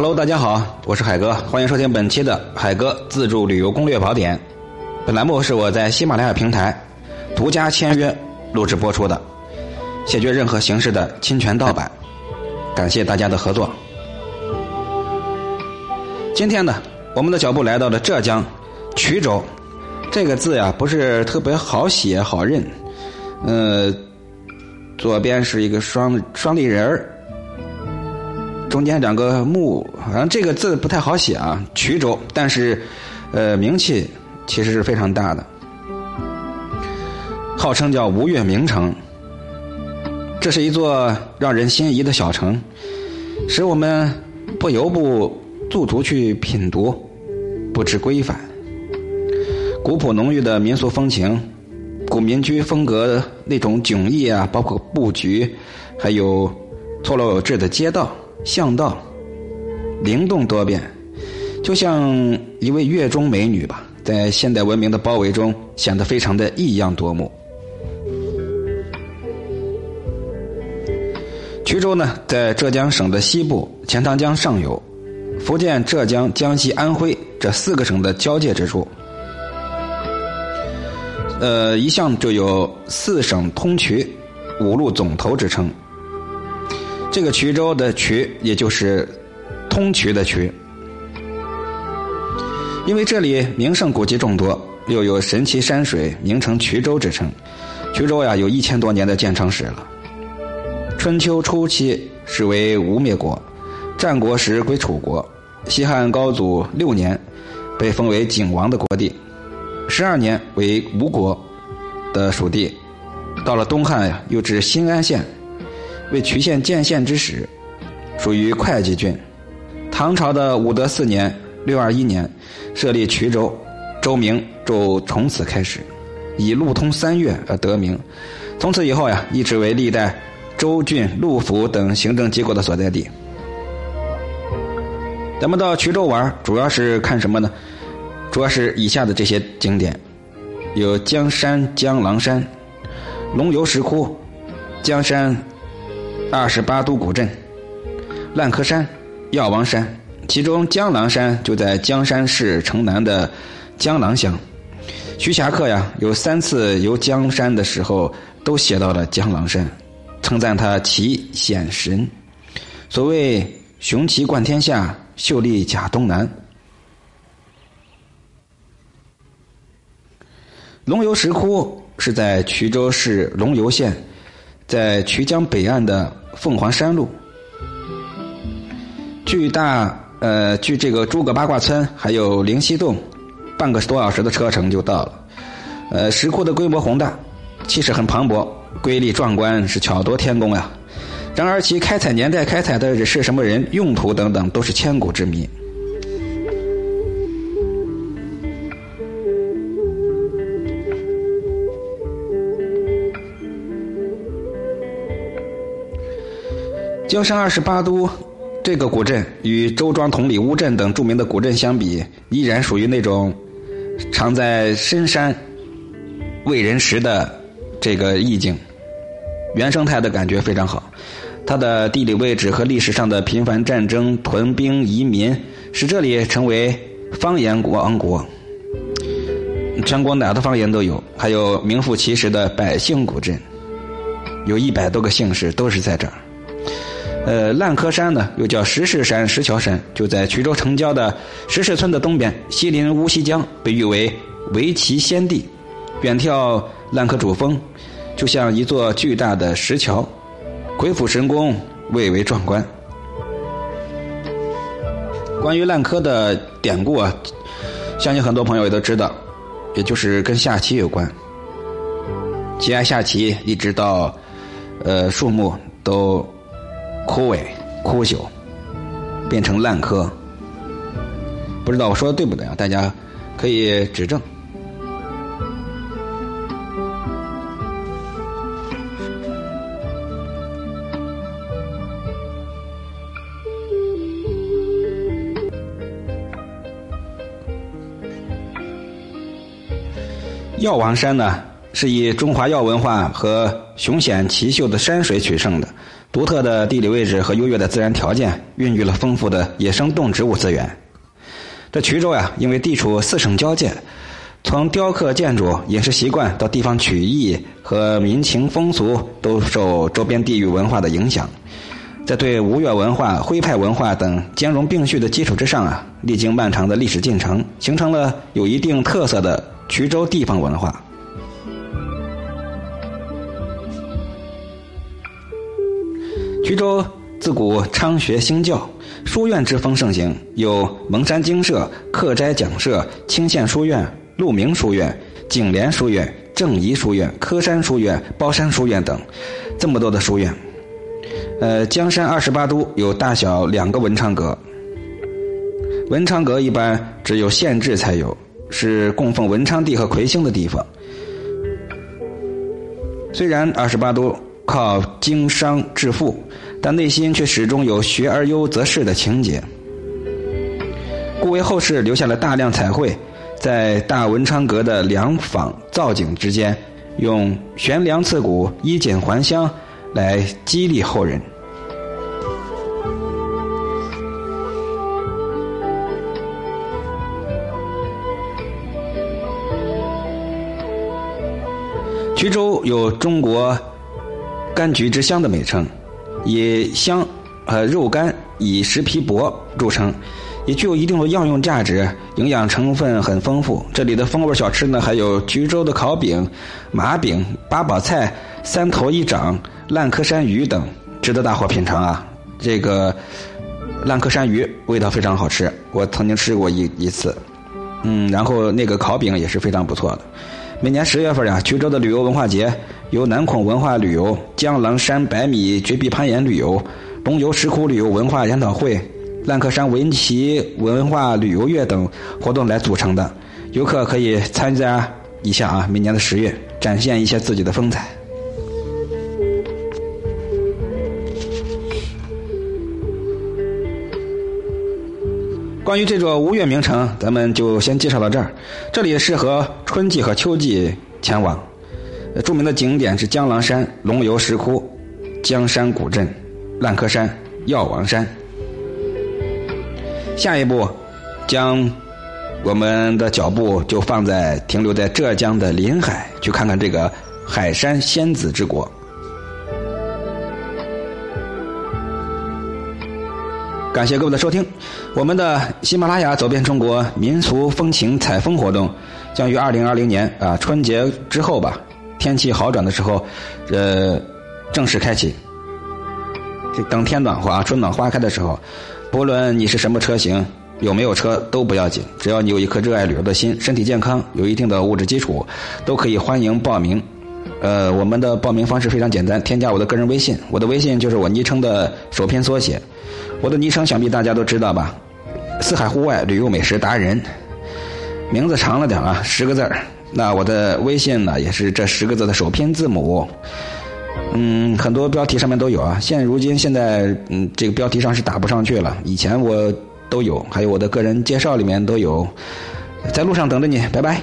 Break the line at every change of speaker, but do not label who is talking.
Hello，大家好，我是海哥，欢迎收听本期的海哥自助旅游攻略宝典。本栏目是我在喜马拉雅平台独家签约录制播出的，谢绝任何形式的侵权盗版。感谢大家的合作。今天呢，我们的脚步来到了浙江衢州，这个字呀不是特别好写好认，呃，左边是一个双双立人儿。中间两个木，好像这个字不太好写啊。衢州，但是，呃，名气其实是非常大的，号称叫吴越名城。这是一座让人心仪的小城，使我们不由不驻足去品读，不知规范。古朴浓郁的民俗风情，古民居风格那种迥异啊，包括布局，还有错落有致的街道。巷道灵动多变，就像一位月中美女吧，在现代文明的包围中显得非常的异样夺目。衢州呢，在浙江省的西部，钱塘江上游，福建、浙江、江西、安徽这四个省的交界之处。呃，一向就有“四省通衢，五路总头”之称。这个衢州的衢，也就是通衢的衢，因为这里名胜古迹众多，又有神奇山水，名城衢州之称。衢州呀，有一千多年的建成史了。春秋初期是为吴灭国，战国时归楚国，西汉高祖六年被封为景王的国地，十二年为吴国的属地，到了东汉呀，又至新安县。为渠县建县之始，属于会稽郡。唐朝的武德四年（六二一年），设立衢州，州名就从此开始，以路通三岳而得名。从此以后呀，一直为历代州郡路府等行政机构的所在地。咱们到衢州玩，主要是看什么呢？主要是以下的这些景点：有江山江郎山、龙游石窟、江山。二十八都古镇、烂柯山、药王山，其中江郎山就在江山市城南的江郎乡。徐霞客呀，有三次游江山的时候，都写到了江郎山，称赞他奇险神。所谓“雄奇冠天下，秀丽甲东南”。龙游石窟是在衢州市龙游县。在衢江北岸的凤凰山路，距大呃距这个诸葛八卦村还有灵溪洞，半个多小时的车程就到了。呃，石窟的规模宏大，气势很磅礴，瑰丽壮观，是巧夺天工呀。然而其开采年代、开采的是什么人、用途等等，都是千古之谜。江山二十八都这个古镇与周庄、同里、乌镇等著名的古镇相比，依然属于那种藏在深山为人识的这个意境，原生态的感觉非常好。它的地理位置和历史上的频繁战争、屯兵、移民，使这里成为方言王国，全国哪的方言都有。还有名副其实的百姓古镇，有一百多个姓氏都是在这儿。呃，烂柯山呢，又叫石室山、石桥山，就在衢州城郊的石室村的东边，西临乌溪江，被誉为围棋先地。远眺烂柯主峰，就像一座巨大的石桥，鬼斧神工，蔚为壮观。关于烂柯的典故啊，相信很多朋友也都知道，也就是跟下棋有关。喜爱下棋，一直到呃树木都。枯萎、枯朽，变成烂柯。不知道我说的对不对啊？大家可以指正。药王山呢，是以中华药文化和雄险奇秀的山水取胜的。独特的地理位置和优越的自然条件，孕育了丰富的野生动植物资源。这衢州呀，因为地处四省交界，从雕刻建筑、饮食习惯到地方曲艺和民情风俗，都受周边地域文化的影响。在对吴越文化、徽派文化等兼容并蓄的基础之上啊，历经漫长的历史进程，形成了有一定特色的衢州地方文化。徐州自古昌学兴教，书院之风盛行，有蒙山精舍、客斋讲社、清县书院、鹿鸣书院、景莲书院、正仪书院、科山书院、包山书院等这么多的书院。呃，江山二十八都有大小两个文昌阁，文昌阁一般只有县制才有，是供奉文昌帝和魁星的地方。虽然二十八都靠经商致富，但内心却始终有学而优则仕的情节，故为后世留下了大量彩绘，在大文昌阁的梁坊造景之间，用悬梁刺股、衣锦还乡。来激励后人。衢州有“中国柑橘之乡”的美称，以香和肉干、以食皮薄著称，也具有一定的药用价值，营养成分很丰富。这里的风味小吃呢，还有衢州的烤饼、麻饼、八宝菜、三头一掌。烂柯山鱼等值得大伙品尝啊！这个烂柯山鱼味道非常好吃，我曾经吃过一一次。嗯，然后那个烤饼也是非常不错的。每年十月份呀，衢州的旅游文化节由南孔文化旅游、江郎山百米绝壁攀岩旅游、龙游石窟旅游文化研讨会、烂柯山围棋文化旅游月等活动来组成的。游客可以参加一下啊，每年的十月，展现一些自己的风采。关于这座吴越名城，咱们就先介绍到这儿。这里适合春季和秋季前往。著名的景点是江郎山、龙游石窟、江山古镇、烂柯山、药王山。下一步，将我们的脚步就放在停留在浙江的临海，去看看这个海山仙子之国。感谢各位的收听，我们的喜马拉雅走遍中国民俗风情采风活动将于二零二零年啊春节之后吧，天气好转的时候，呃正式开启。这等天暖和啊，春暖花开的时候，不论你是什么车型，有没有车都不要紧，只要你有一颗热爱旅游的心，身体健康，有一定的物质基础，都可以欢迎报名。呃，我们的报名方式非常简单，添加我的个人微信，我的微信就是我昵称的首篇缩写。我的昵称想必大家都知道吧？四海户外旅游美食达人，名字长了点啊，十个字儿。那我的微信呢，也是这十个字的首拼字母。嗯，很多标题上面都有啊。现如今现在，嗯，这个标题上是打不上去了。以前我都有，还有我的个人介绍里面都有。在路上等着你，拜拜。